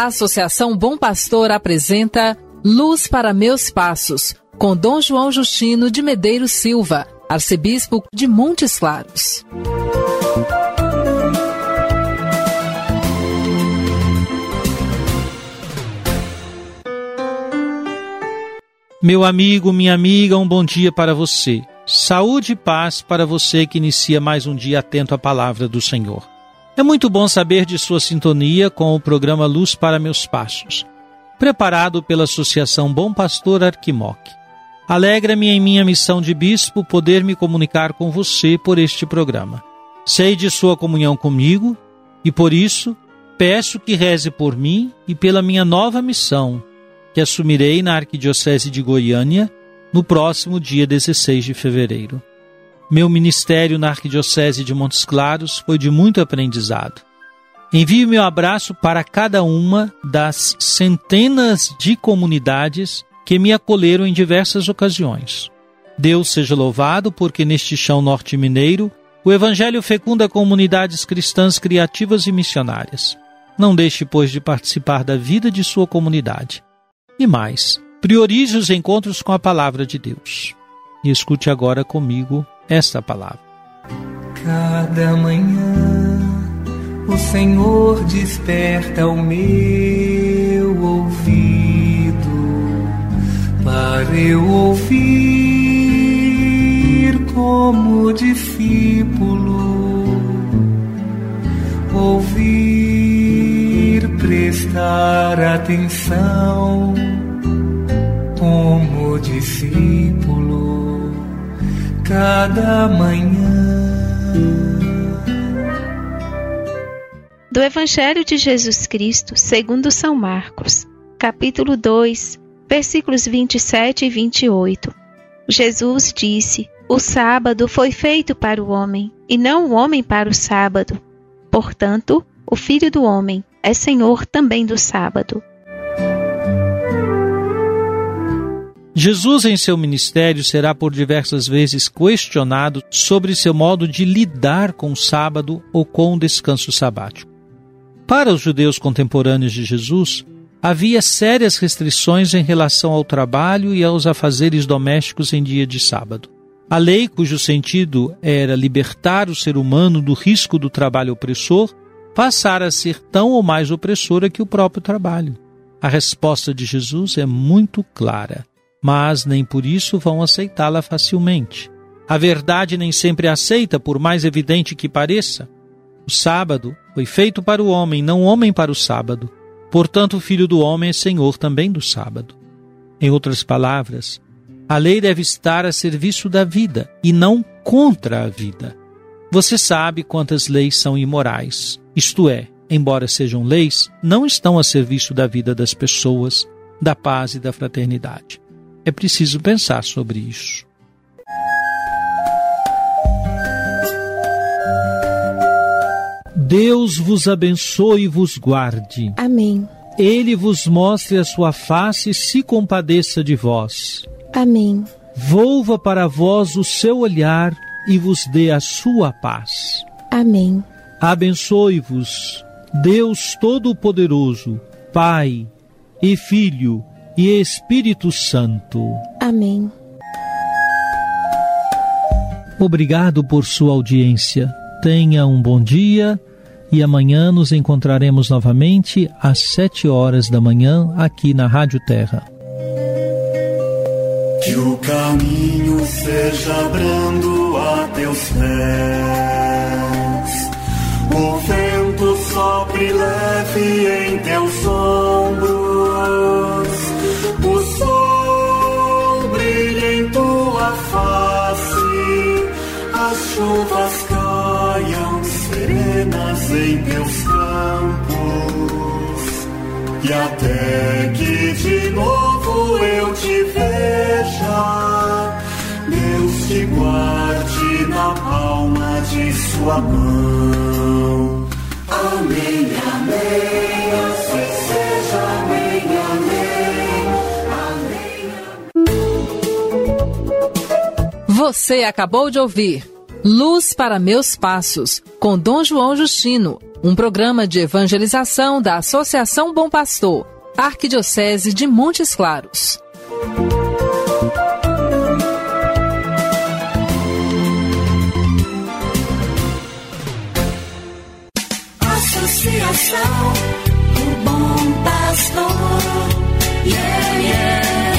A Associação Bom Pastor apresenta Luz para Meus Passos, com Dom João Justino de Medeiros Silva, arcebispo de Montes Claros. Meu amigo, minha amiga, um bom dia para você. Saúde e paz para você que inicia mais um dia atento à palavra do Senhor. É muito bom saber de sua sintonia com o programa Luz para Meus Passos, preparado pela Associação Bom Pastor Arquimoc. Alegra-me em minha missão de bispo poder me comunicar com você por este programa. Sei de sua comunhão comigo e por isso peço que reze por mim e pela minha nova missão que assumirei na Arquidiocese de Goiânia no próximo dia 16 de fevereiro. Meu ministério na Arquidiocese de Montes Claros foi de muito aprendizado. Envio meu abraço para cada uma das centenas de comunidades que me acolheram em diversas ocasiões. Deus seja louvado porque neste chão norte-mineiro o Evangelho fecunda comunidades cristãs criativas e missionárias. Não deixe, pois, de participar da vida de sua comunidade. E mais, priorize os encontros com a palavra de Deus. E escute agora comigo esta palavra. Cada manhã o Senhor desperta o meu ouvido para eu ouvir como discípulo, ouvir, prestar atenção como discípulo cada manhã. Do Evangelho de Jesus Cristo, segundo São Marcos, capítulo 2, versículos 27 e 28. Jesus disse: O sábado foi feito para o homem, e não o homem para o sábado. Portanto, o Filho do homem é Senhor também do sábado. Jesus, em seu ministério, será por diversas vezes questionado sobre seu modo de lidar com o sábado ou com o descanso sabático. Para os judeus contemporâneos de Jesus, havia sérias restrições em relação ao trabalho e aos afazeres domésticos em dia de sábado. A lei, cujo sentido era libertar o ser humano do risco do trabalho opressor, passara a ser tão ou mais opressora que o próprio trabalho. A resposta de Jesus é muito clara mas nem por isso vão aceitá-la facilmente. A verdade nem sempre é aceita, por mais evidente que pareça. O sábado foi feito para o homem, não o homem para o sábado. Portanto, o filho do homem é senhor também do sábado. Em outras palavras, a lei deve estar a serviço da vida e não contra a vida. Você sabe quantas leis são imorais, isto é, embora sejam leis, não estão a serviço da vida das pessoas, da paz e da fraternidade. É preciso pensar sobre isso. Deus vos abençoe e vos guarde. Amém. Ele vos mostre a sua face e se compadeça de vós. Amém. Volva para vós o seu olhar e vos dê a sua paz. Amém. Abençoe-vos, Deus Todo-Poderoso, Pai e Filho e Espírito Santo. Amém. Obrigado por sua audiência. Tenha um bom dia e amanhã nos encontraremos novamente às sete horas da manhã aqui na Rádio Terra. Que o caminho seja brando a teus pés, o vento sopre leve em teus ombros, e até que de novo eu te veja. Deus te guarde na palma de sua mão. Amém, amém, assim seja, amém, amém, amém. Você acabou de ouvir Luz para Meus Passos, com Dom João Justino um programa de evangelização da Associação Bom Pastor, Arquidiocese de Montes Claros. Associação do Bom Pastor, yeah, yeah.